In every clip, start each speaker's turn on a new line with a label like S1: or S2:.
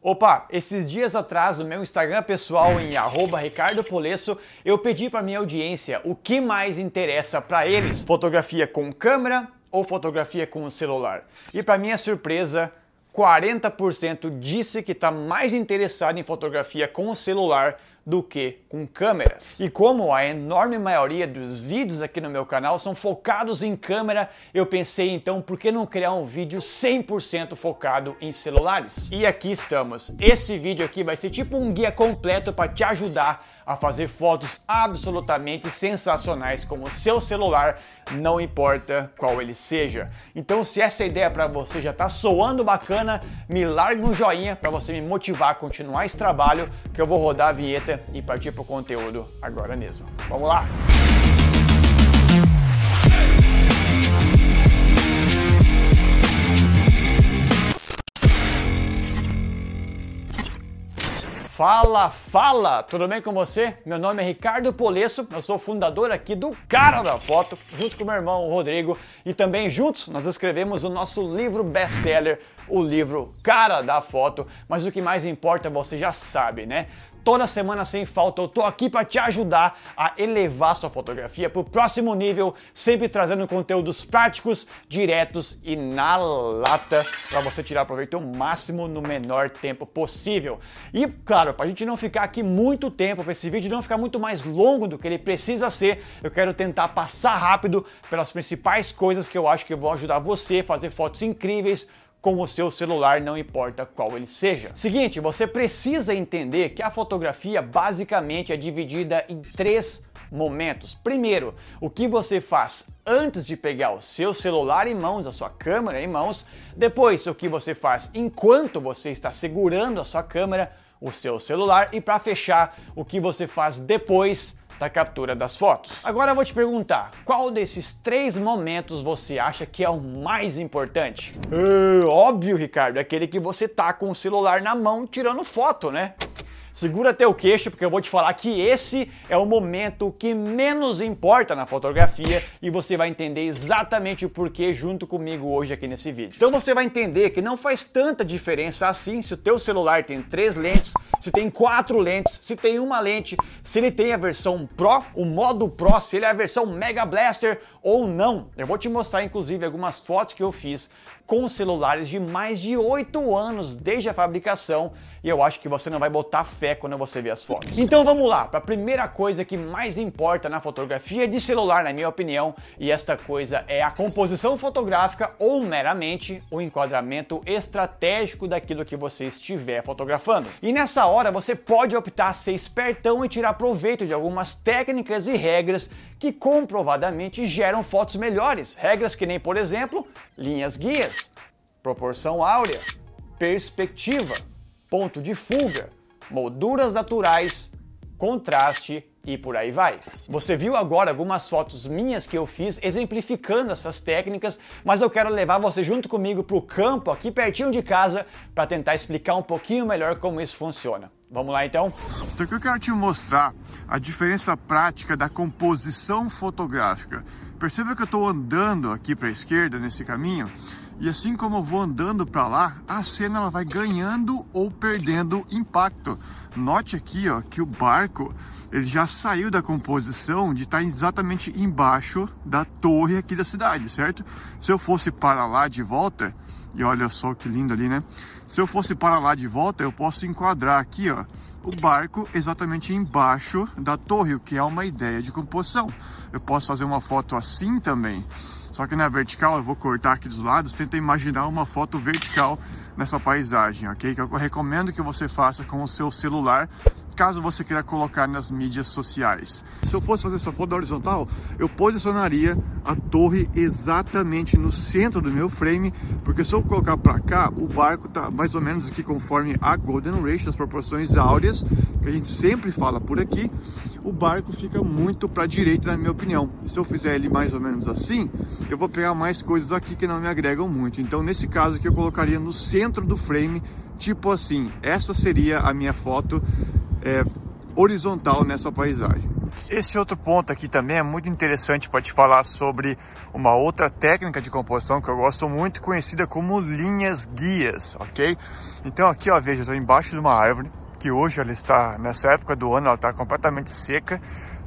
S1: Opa, esses dias atrás no meu Instagram pessoal em @ricardopolesso, eu pedi para minha audiência o que mais interessa para eles: fotografia com câmera ou fotografia com o celular. E para minha surpresa, 40% disse que está mais interessado em fotografia com o celular do que com câmeras. E como a enorme maioria dos vídeos aqui no meu canal são focados em câmera, eu pensei então por que não criar um vídeo 100% focado em celulares? E aqui estamos. Esse vídeo aqui vai ser tipo um guia completo para te ajudar a fazer fotos absolutamente sensacionais com o seu celular não importa qual ele seja. Então, se essa ideia para você já está soando bacana, me larga um joinha para você me motivar a continuar esse trabalho, que eu vou rodar a vinheta e partir para o conteúdo agora mesmo. Vamos lá! Fala, fala! Tudo bem com você? Meu nome é Ricardo Polesso, eu sou fundador aqui do Cara da Foto, junto com meu irmão Rodrigo, e também juntos nós escrevemos o nosso livro best-seller, o livro Cara da Foto. Mas o que mais importa, você já sabe, né? Toda semana sem falta eu tô aqui para te ajudar a elevar sua fotografia para o próximo nível, sempre trazendo conteúdos práticos, diretos e na lata para você tirar proveito o máximo no menor tempo possível. E claro, para a gente não ficar aqui muito tempo, para esse vídeo não ficar muito mais longo do que ele precisa ser, eu quero tentar passar rápido pelas principais coisas que eu acho que vão ajudar você a fazer fotos incríveis com o seu celular, não importa qual ele seja. Seguinte, você precisa entender que a fotografia basicamente é dividida em três momentos. Primeiro, o que você faz antes de pegar o seu celular em mãos, a sua câmera em mãos. Depois, o que você faz enquanto você está segurando a sua câmera, o seu celular. E para fechar, o que você faz depois da captura das fotos. Agora eu vou te perguntar, qual desses três momentos você acha que é o mais importante? É, óbvio, Ricardo, é aquele que você tá com o celular na mão tirando foto, né? Segura teu queixo, porque eu vou te falar que esse é o momento que menos importa na fotografia e você vai entender exatamente o porquê junto comigo hoje aqui nesse vídeo. Então você vai entender que não faz tanta diferença assim se o teu celular tem três lentes, se tem quatro lentes, se tem uma lente, se ele tem a versão Pro, o modo Pro, se ele é a versão Mega Blaster ou não. Eu vou te mostrar inclusive algumas fotos que eu fiz com celulares de mais de 8 anos desde a fabricação e eu acho que você não vai botar fé quando você ver as fotos. Então vamos lá, para a primeira coisa que mais importa na fotografia de celular, na minha opinião, e esta coisa é a composição fotográfica ou meramente o enquadramento estratégico daquilo que você estiver fotografando. E nessa hora você pode optar ser espertão e tirar proveito de algumas técnicas e regras que comprovadamente geram fotos melhores. Regras que nem, por exemplo, linhas guias, proporção áurea, perspectiva, ponto de fuga, molduras naturais, contraste e por aí vai. Você viu agora algumas fotos minhas que eu fiz exemplificando essas técnicas, mas eu quero levar você junto comigo para o campo aqui pertinho de casa para tentar explicar um pouquinho melhor como isso funciona. Vamos lá então?
S2: Então aqui eu quero te mostrar a diferença prática da composição fotográfica. Perceba que eu estou andando aqui para a esquerda nesse caminho e assim como eu vou andando para lá, a cena ela vai ganhando ou perdendo impacto. Note aqui ó, que o barco ele já saiu da composição de estar exatamente embaixo da torre aqui da cidade, certo? Se eu fosse para lá de volta, e olha só que lindo ali, né? Se eu fosse para lá de volta, eu posso enquadrar aqui, ó, o barco exatamente embaixo da torre, o que é uma ideia de composição. Eu posso fazer uma foto assim também, só que na vertical eu vou cortar aqui dos lados, tenta imaginar uma foto vertical nessa paisagem, ok? Que eu recomendo que você faça com o seu celular caso você queira colocar nas mídias sociais. Se eu fosse fazer essa foto da horizontal, eu posicionaria a torre exatamente no centro do meu frame, porque se eu colocar para cá, o barco tá mais ou menos aqui conforme a Golden Ratio, as proporções áureas, que a gente sempre fala por aqui, o barco fica muito para a direita, na minha opinião. Se eu fizer ele mais ou menos assim, eu vou pegar mais coisas aqui que não me agregam muito. Então, nesse caso aqui, eu colocaria no centro do frame, tipo assim, essa seria a minha foto é, horizontal nessa paisagem. Esse outro ponto aqui também é muito interessante para te falar sobre uma outra técnica de composição que eu gosto muito, conhecida como linhas guias, ok? Então aqui, ó, veja, eu estou embaixo de uma árvore, que hoje ela está, nessa época do ano, ela está completamente seca,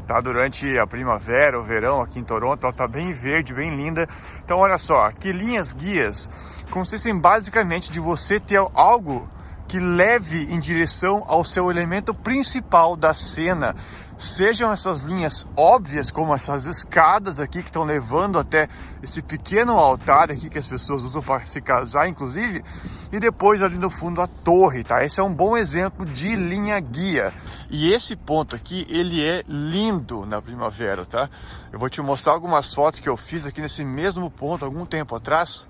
S2: tá? Durante a primavera, o verão aqui em Toronto, ela está bem verde, bem linda. Então olha só, aqui linhas guias consistem basicamente de você ter algo que leve em direção ao seu elemento principal da cena, sejam essas linhas óbvias, como essas escadas aqui que estão levando até esse pequeno altar aqui que as pessoas usam para se casar, inclusive, e depois ali no fundo a torre, tá? Esse é um bom exemplo de linha guia. E esse ponto aqui, ele é lindo na primavera, tá? Eu vou te mostrar algumas fotos que eu fiz aqui nesse mesmo ponto algum tempo atrás,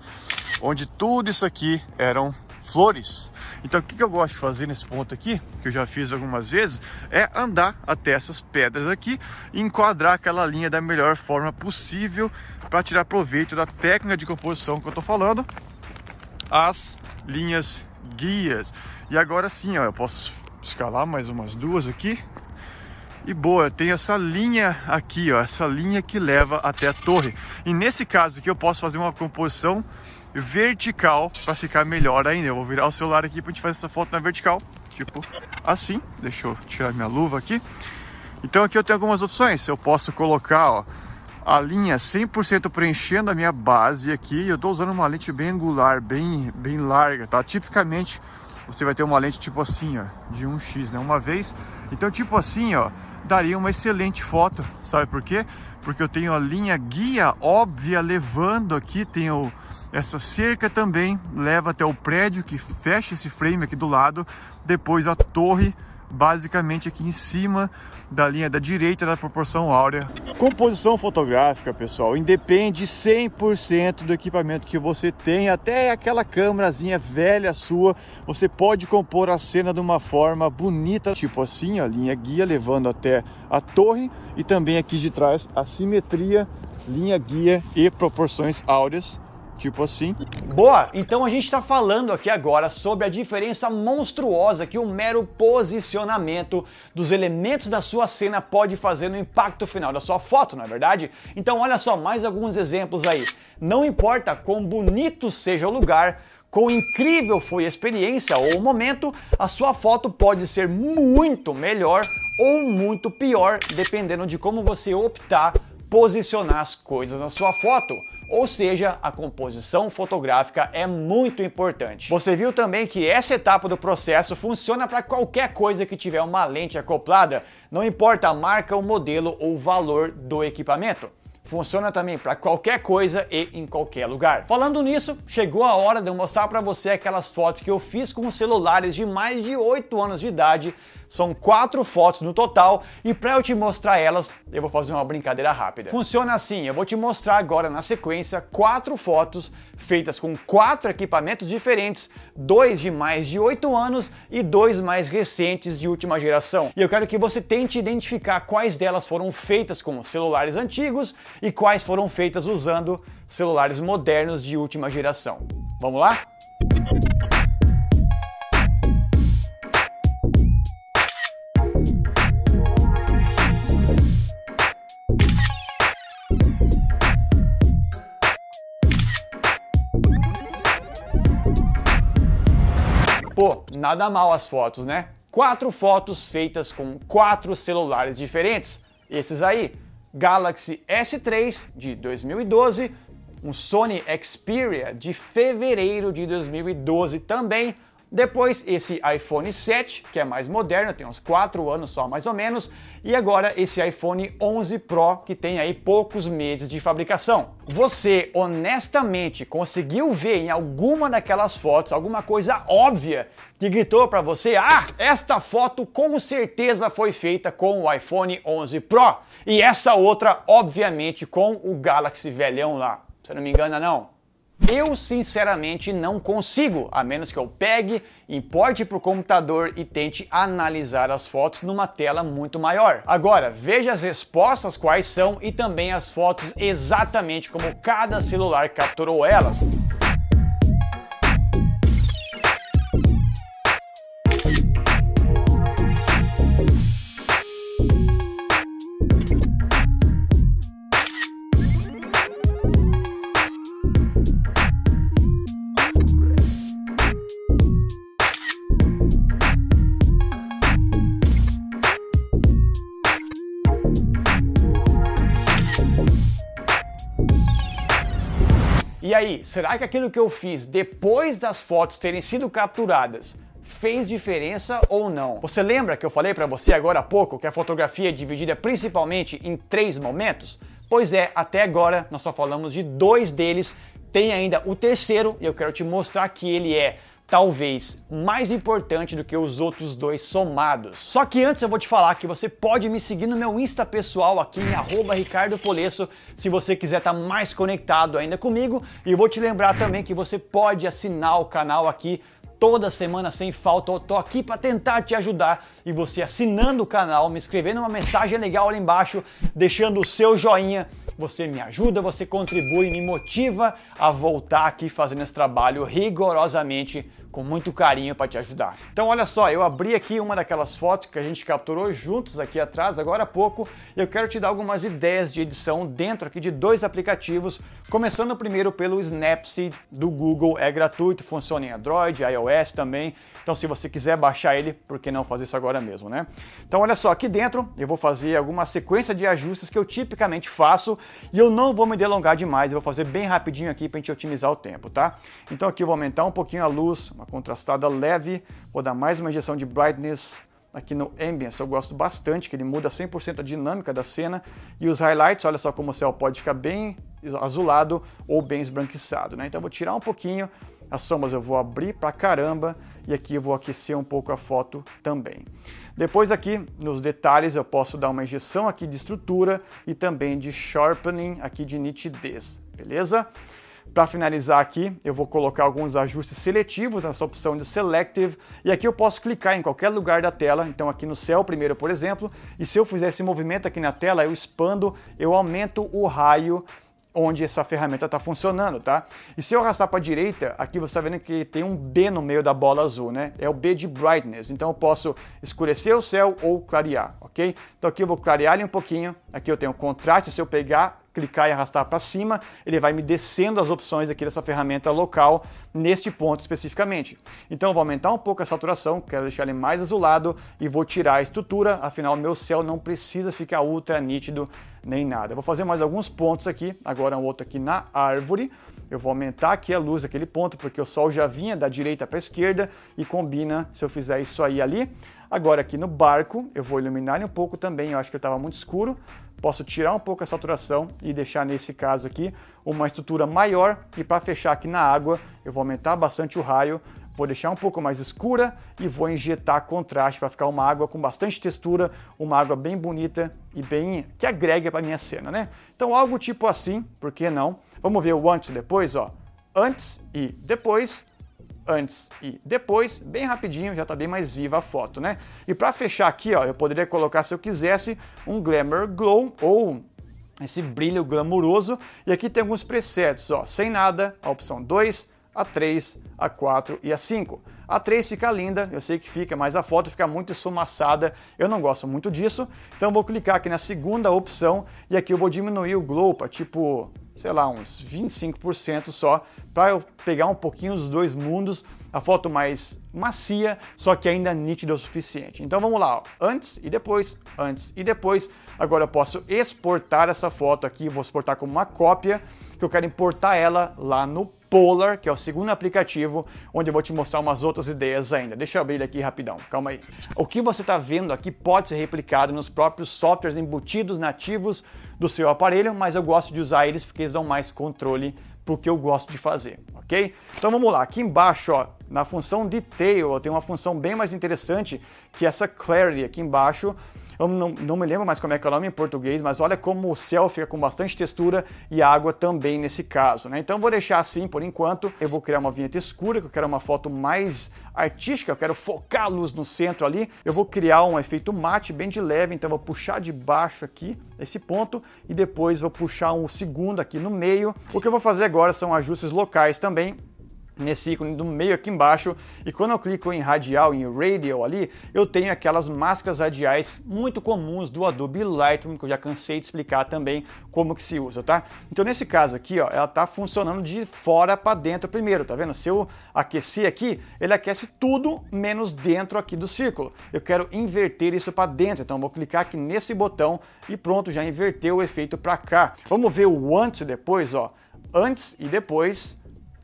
S2: onde tudo isso aqui eram flores. Então o que eu gosto de fazer nesse ponto aqui, que eu já fiz algumas vezes, é andar até essas pedras aqui e enquadrar aquela linha da melhor forma possível para tirar proveito da técnica de composição que eu estou falando, as linhas guias. E agora sim, ó, eu posso escalar mais umas duas aqui. E boa, tem essa linha aqui, ó, essa linha que leva até a torre. E nesse caso aqui eu posso fazer uma composição vertical para ficar melhor ainda. Eu vou virar o celular aqui para a gente fazer essa foto na vertical, tipo assim. Deixa eu tirar minha luva aqui. Então aqui eu tenho algumas opções. Eu posso colocar ó, a linha 100% preenchendo a minha base aqui. Eu estou usando uma lente bem angular, bem, bem larga, tá? Tipicamente você vai ter uma lente tipo assim, ó, de 1x, né? Uma vez. Então tipo assim, ó, daria uma excelente foto. Sabe por quê? Porque eu tenho a linha guia óbvia levando aqui, tenho essa cerca também leva até o prédio que fecha esse frame aqui do lado, depois a torre basicamente aqui em cima da linha da direita da proporção áurea. Composição fotográfica, pessoal, independe 100% do equipamento que você tem, até aquela câmerazinha velha sua, você pode compor a cena de uma forma bonita, tipo assim, a linha guia levando até a torre e também aqui de trás a simetria, linha guia e proporções áureas Tipo assim.
S1: Boa! Então a gente está falando aqui agora sobre a diferença monstruosa que o mero posicionamento dos elementos da sua cena pode fazer no impacto final da sua foto, não é verdade? Então olha só mais alguns exemplos aí. Não importa quão bonito seja o lugar, quão incrível foi a experiência ou o momento, a sua foto pode ser muito melhor ou muito pior, dependendo de como você optar posicionar as coisas na sua foto. Ou seja, a composição fotográfica é muito importante. Você viu também que essa etapa do processo funciona para qualquer coisa que tiver uma lente acoplada, não importa a marca, o modelo ou o valor do equipamento. Funciona também para qualquer coisa e em qualquer lugar. Falando nisso, chegou a hora de eu mostrar para você aquelas fotos que eu fiz com celulares de mais de 8 anos de idade são quatro fotos no total e para eu te mostrar elas, eu vou fazer uma brincadeira rápida. Funciona assim, eu vou te mostrar agora na sequência quatro fotos feitas com quatro equipamentos diferentes, dois de mais de oito anos e dois mais recentes de última geração. E eu quero que você tente identificar quais delas foram feitas com celulares antigos e quais foram feitas usando celulares modernos de última geração. Vamos lá? Nada mal as fotos, né? Quatro fotos feitas com quatro celulares diferentes. Esses aí, Galaxy S3 de 2012, um Sony Xperia de fevereiro de 2012 também, depois esse iPhone 7, que é mais moderno, tem uns 4 anos só mais ou menos, e agora esse iPhone 11 Pro, que tem aí poucos meses de fabricação. Você honestamente conseguiu ver em alguma daquelas fotos alguma coisa óbvia que gritou para você: "Ah, esta foto com certeza foi feita com o iPhone 11 Pro" e essa outra obviamente com o Galaxy velhão lá. Você não me engana não? Eu sinceramente não consigo, a menos que eu pegue, importe para o computador e tente analisar as fotos numa tela muito maior. Agora, veja as respostas quais são e também as fotos exatamente como cada celular capturou elas. Será que aquilo que eu fiz depois das fotos terem sido capturadas fez diferença ou não? Você lembra que eu falei para você agora há pouco que a fotografia é dividida principalmente em três momentos? Pois é, até agora nós só falamos de dois deles, tem ainda o terceiro e eu quero te mostrar que ele é talvez mais importante do que os outros dois somados. Só que antes eu vou te falar que você pode me seguir no meu Insta pessoal aqui em Polesso, se você quiser estar tá mais conectado ainda comigo. E vou te lembrar também que você pode assinar o canal aqui toda semana sem falta. Eu tô aqui para tentar te ajudar e você assinando o canal, me escrevendo uma mensagem legal ali embaixo, deixando o seu joinha, você me ajuda, você contribui, me motiva a voltar aqui fazendo esse trabalho rigorosamente com muito carinho para te ajudar. Então olha só, eu abri aqui uma daquelas fotos que a gente capturou juntos aqui atrás, agora há pouco, e eu quero te dar algumas ideias de edição dentro aqui de dois aplicativos, começando primeiro pelo Snapseed do Google, é gratuito, funciona em Android, iOS também, então se você quiser baixar ele, por que não fazer isso agora mesmo, né? Então olha só, aqui dentro eu vou fazer alguma sequência de ajustes que eu tipicamente faço, e eu não vou me delongar demais, eu vou fazer bem rapidinho aqui para a gente otimizar o tempo, tá? Então aqui eu vou aumentar um pouquinho a luz, uma contrastada leve, vou dar mais uma injeção de brightness aqui no Ambience, eu gosto bastante, que ele muda 100% a dinâmica da cena, e os highlights, olha só como o céu pode ficar bem azulado ou bem esbranquiçado, né? Então eu vou tirar um pouquinho, as sombras eu vou abrir pra caramba, e aqui eu vou aquecer um pouco a foto também. Depois aqui nos detalhes eu posso dar uma injeção aqui de estrutura e também de sharpening aqui de nitidez, beleza? Para finalizar aqui, eu vou colocar alguns ajustes seletivos nessa opção de Selective, e aqui eu posso clicar em qualquer lugar da tela, então aqui no céu primeiro, por exemplo, e se eu fizer esse movimento aqui na tela, eu expando, eu aumento o raio onde essa ferramenta está funcionando, tá? E se eu arrastar para a direita, aqui você está vendo que tem um B no meio da bola azul, né? É o B de brightness. Então eu posso escurecer o céu ou clarear, ok? Então aqui eu vou clarear ele um pouquinho. Aqui eu tenho contraste. Se eu pegar clicar e arrastar para cima, ele vai me descendo as opções aqui dessa ferramenta local neste ponto especificamente. Então eu vou aumentar um pouco a saturação, quero deixar ele mais azulado e vou tirar a estrutura, afinal meu céu não precisa ficar ultra nítido nem nada. Eu vou fazer mais alguns pontos aqui, agora um outro aqui na árvore. Eu vou aumentar aqui a luz daquele ponto, porque o sol já vinha da direita para a esquerda e combina se eu fizer isso aí ali. Agora aqui no barco, eu vou iluminar ele um pouco também, eu acho que ele estava muito escuro. Posso tirar um pouco a saturação e deixar nesse caso aqui uma estrutura maior e para fechar aqui na água eu vou aumentar bastante o raio, vou deixar um pouco mais escura e vou injetar contraste para ficar uma água com bastante textura, uma água bem bonita e bem que agrega para minha cena, né? Então algo tipo assim, por que não? Vamos ver o antes e depois, ó. Antes e depois antes e depois, bem rapidinho, já está bem mais viva a foto, né? E para fechar aqui, ó, eu poderia colocar, se eu quisesse, um Glamour Glow ou esse brilho glamuroso. E aqui tem alguns presets, ó, sem nada, a opção 2, a 3, a 4 e a 5. A 3 fica linda, eu sei que fica, mas a foto fica muito esfumaçada, eu não gosto muito disso. Então vou clicar aqui na segunda opção e aqui eu vou diminuir o glow para tipo sei lá, uns 25% só, para eu pegar um pouquinho dos dois mundos, a foto mais macia, só que ainda nítida o suficiente. Então vamos lá, ó. antes e depois, antes e depois. Agora eu posso exportar essa foto aqui, vou exportar como uma cópia, que eu quero importar ela lá no Polar, que é o segundo aplicativo, onde eu vou te mostrar umas outras ideias ainda. Deixa eu abrir ele aqui rapidão, calma aí. O que você está vendo aqui pode ser replicado nos próprios softwares embutidos nativos do seu aparelho, mas eu gosto de usar eles porque eles dão mais controle para o que eu gosto de fazer, ok? Então vamos lá, aqui embaixo, ó, na função Detail, eu tenho uma função bem mais interessante que essa Clarity aqui embaixo, eu não, não me lembro mais como é que é o nome em português, mas olha como o céu fica com bastante textura e água também nesse caso, né? Então vou deixar assim por enquanto. Eu vou criar uma vinheta escura, que eu quero uma foto mais artística, eu quero focar a luz no centro ali. Eu vou criar um efeito mate bem de leve, então vou puxar de baixo aqui esse ponto e depois vou puxar um segundo aqui no meio. O que eu vou fazer agora são ajustes locais também nesse ícone do meio aqui embaixo e quando eu clico em radial, em radial ali, eu tenho aquelas máscaras radiais muito comuns do Adobe Lightroom, que eu já cansei de explicar também como que se usa, tá? Então nesse caso aqui, ó, ela tá funcionando de fora para dentro primeiro, tá vendo? Se eu aquecer aqui, ele aquece tudo menos dentro aqui do círculo. Eu quero inverter isso para dentro, então vou clicar aqui nesse botão e pronto, já inverteu o efeito para cá. Vamos ver o antes e depois, ó antes e depois,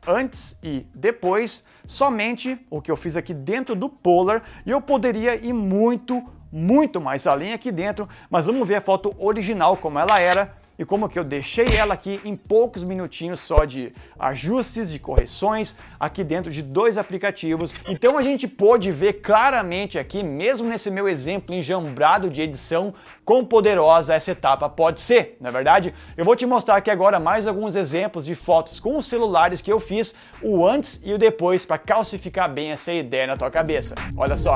S1: antes e depois, somente o que eu fiz aqui dentro do Polar e eu poderia ir muito, muito mais além aqui dentro, mas vamos ver a foto original como ela era e como que eu deixei ela aqui em poucos minutinhos só de ajustes, de correções aqui dentro de dois aplicativos. Então a gente pôde ver claramente aqui, mesmo nesse meu exemplo enjambrado de edição, quão poderosa essa etapa pode ser, na é verdade? Eu vou te mostrar aqui agora mais alguns exemplos de fotos com os celulares que eu fiz, o antes e o depois, para calcificar bem essa ideia na tua cabeça. Olha só.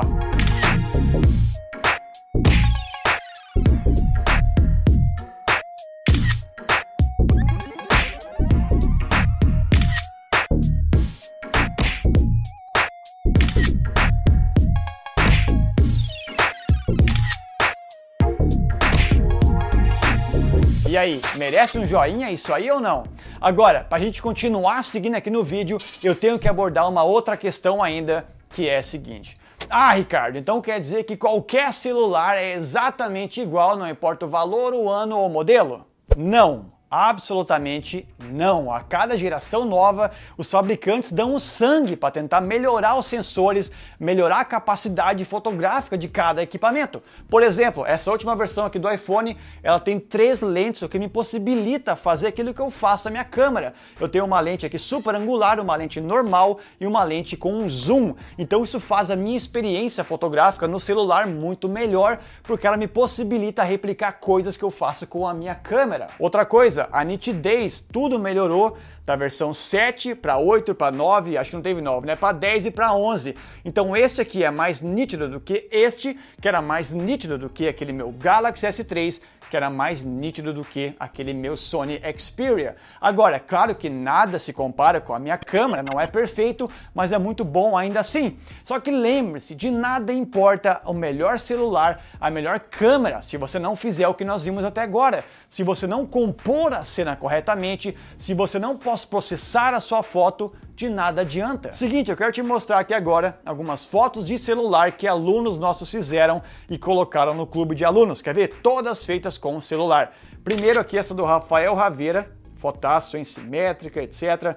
S1: E aí, merece um joinha isso aí ou não? Agora, para a gente continuar seguindo aqui no vídeo, eu tenho que abordar uma outra questão ainda, que é a seguinte. Ah, Ricardo, então quer dizer que qualquer celular é exatamente igual, não importa o valor, o ano ou o modelo? Não. Absolutamente não. A cada geração nova, os fabricantes dão o sangue para tentar melhorar os sensores, melhorar a capacidade fotográfica de cada equipamento. Por exemplo, essa última versão aqui do iPhone, ela tem três lentes, o que me possibilita fazer aquilo que eu faço na minha câmera. Eu tenho uma lente aqui super angular, uma lente normal e uma lente com um zoom. Então isso faz a minha experiência fotográfica no celular muito melhor, porque ela me possibilita replicar coisas que eu faço com a minha câmera. Outra coisa, a nitidez, tudo melhorou da versão 7 para 8 para 9, acho que não teve 9, né? Para 10 e para 11. Então este aqui é mais nítido do que este, que era mais nítido do que aquele meu Galaxy S3 que era mais nítido do que aquele meu Sony Xperia. Agora, claro que nada se compara com a minha câmera, não é perfeito, mas é muito bom ainda assim. Só que lembre-se, de nada importa o melhor celular, a melhor câmera, se você não fizer o que nós vimos até agora. Se você não compor a cena corretamente, se você não pode processar a sua foto, de nada adianta. Seguinte, eu quero te mostrar aqui agora algumas fotos de celular que alunos nossos fizeram e colocaram no clube de alunos. Quer ver? Todas feitas com o celular. Primeiro aqui essa do Rafael Raveira, fotaço em simétrica, etc.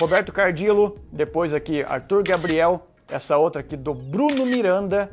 S1: Roberto Cardilo, depois aqui Arthur Gabriel, essa outra aqui do Bruno Miranda,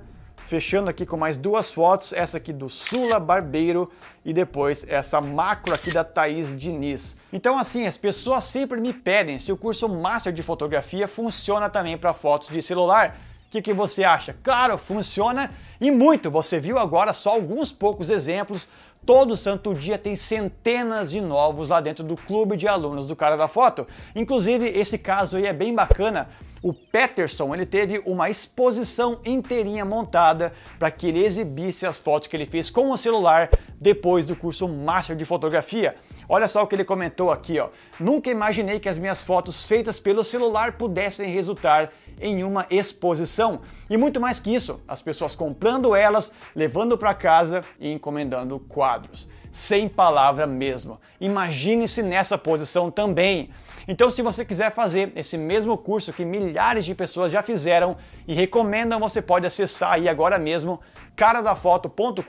S1: Fechando aqui com mais duas fotos, essa aqui do Sula Barbeiro e depois essa macro aqui da Thaís Diniz. Então assim, as pessoas sempre me pedem se o curso Master de Fotografia funciona também para fotos de celular. O que, que você acha? Claro, funciona e muito. Você viu agora só alguns poucos exemplos. Todo santo dia tem centenas de novos lá dentro do clube de alunos do cara da foto. Inclusive, esse caso aí é bem bacana o Peterson ele teve uma exposição inteirinha montada para que ele exibisse as fotos que ele fez com o celular depois do curso Master de Fotografia. Olha só o que ele comentou aqui, ó. Nunca imaginei que as minhas fotos feitas pelo celular pudessem resultar em uma exposição. E muito mais que isso, as pessoas comprando elas, levando para casa e encomendando quadros. Sem palavra mesmo. Imagine-se nessa posição também. Então, se você quiser fazer esse mesmo curso que milhares de pessoas já fizeram e recomendam, você pode acessar aí agora mesmo caradafoto.com.br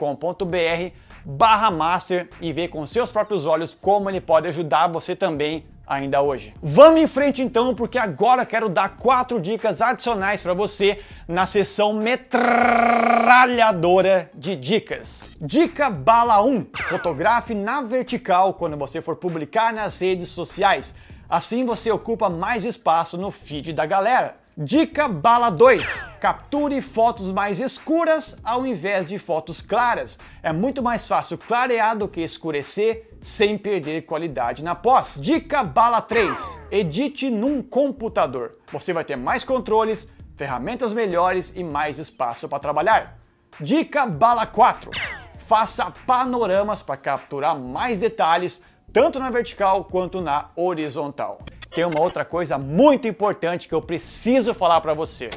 S1: barra master e ver com seus próprios olhos como ele pode ajudar você também ainda hoje. Vamos em frente então, porque agora quero dar quatro dicas adicionais para você na sessão metralhadora de dicas. Dica bala 1: fotografe na vertical quando você for publicar nas redes sociais. Assim você ocupa mais espaço no feed da galera. Dica bala 2: capture fotos mais escuras ao invés de fotos claras. É muito mais fácil clarear do que escurecer sem perder qualidade na pós. Dica bala 3: edite num computador. Você vai ter mais controles, ferramentas melhores e mais espaço para trabalhar. Dica bala 4: faça panoramas para capturar mais detalhes tanto na vertical quanto na horizontal. Tem uma outra coisa muito importante que eu preciso falar para você.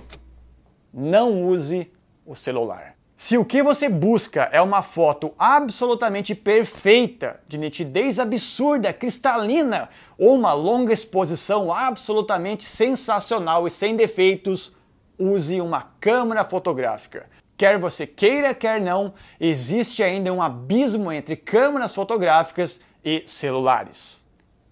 S1: Não use o celular. Se o que você busca é uma foto absolutamente perfeita, de nitidez absurda, cristalina, ou uma longa exposição absolutamente sensacional e sem defeitos, use uma câmera fotográfica. Quer você queira, quer não, existe ainda um abismo entre câmeras fotográficas e celulares.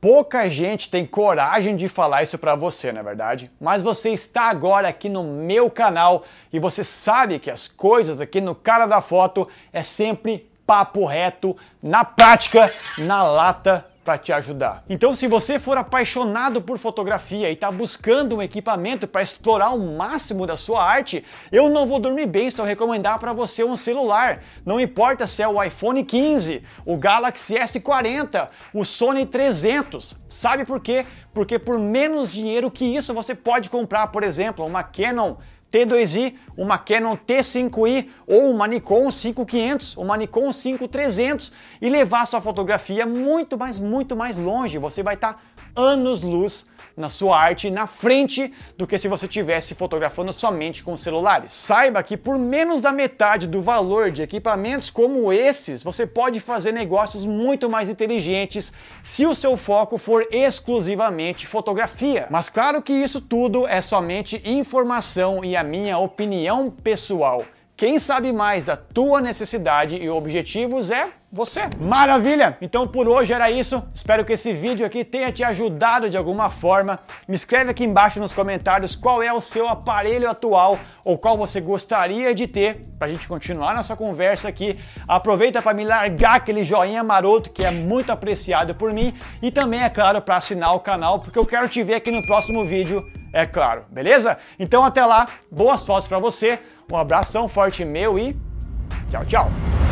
S1: Pouca gente tem coragem de falar isso para você, na é verdade? Mas você está agora aqui no meu canal e você sabe que as coisas aqui no cara da foto é sempre papo reto, na prática, na lata para te ajudar. Então, se você for apaixonado por fotografia e está buscando um equipamento para explorar o máximo da sua arte, eu não vou dormir bem se eu recomendar para você um celular. Não importa se é o iPhone 15, o Galaxy S40, o Sony 300. Sabe por quê? Porque por menos dinheiro que isso você pode comprar, por exemplo, uma Canon T2i, uma Canon T5i ou uma Nikon 5500, uma Nikon 5300 e levar sua fotografia muito mais, muito mais longe. Você vai estar anos-luz na sua arte na frente do que se você estivesse fotografando somente com celulares. Saiba que por menos da metade do valor de equipamentos como esses, você pode fazer negócios muito mais inteligentes se o seu foco for exclusivamente fotografia. Mas claro que isso tudo é somente informação e a minha opinião pessoal. Quem sabe mais da tua necessidade e objetivos é você. Maravilha! Então por hoje era isso. Espero que esse vídeo aqui tenha te ajudado de alguma forma. Me escreve aqui embaixo nos comentários qual é o seu aparelho atual ou qual você gostaria de ter para a gente continuar nossa conversa aqui. Aproveita para me largar aquele joinha maroto que é muito apreciado por mim e também é claro para assinar o canal porque eu quero te ver aqui no próximo vídeo, é claro. Beleza? Então até lá, boas fotos para você. Um abração forte meu e tchau, tchau.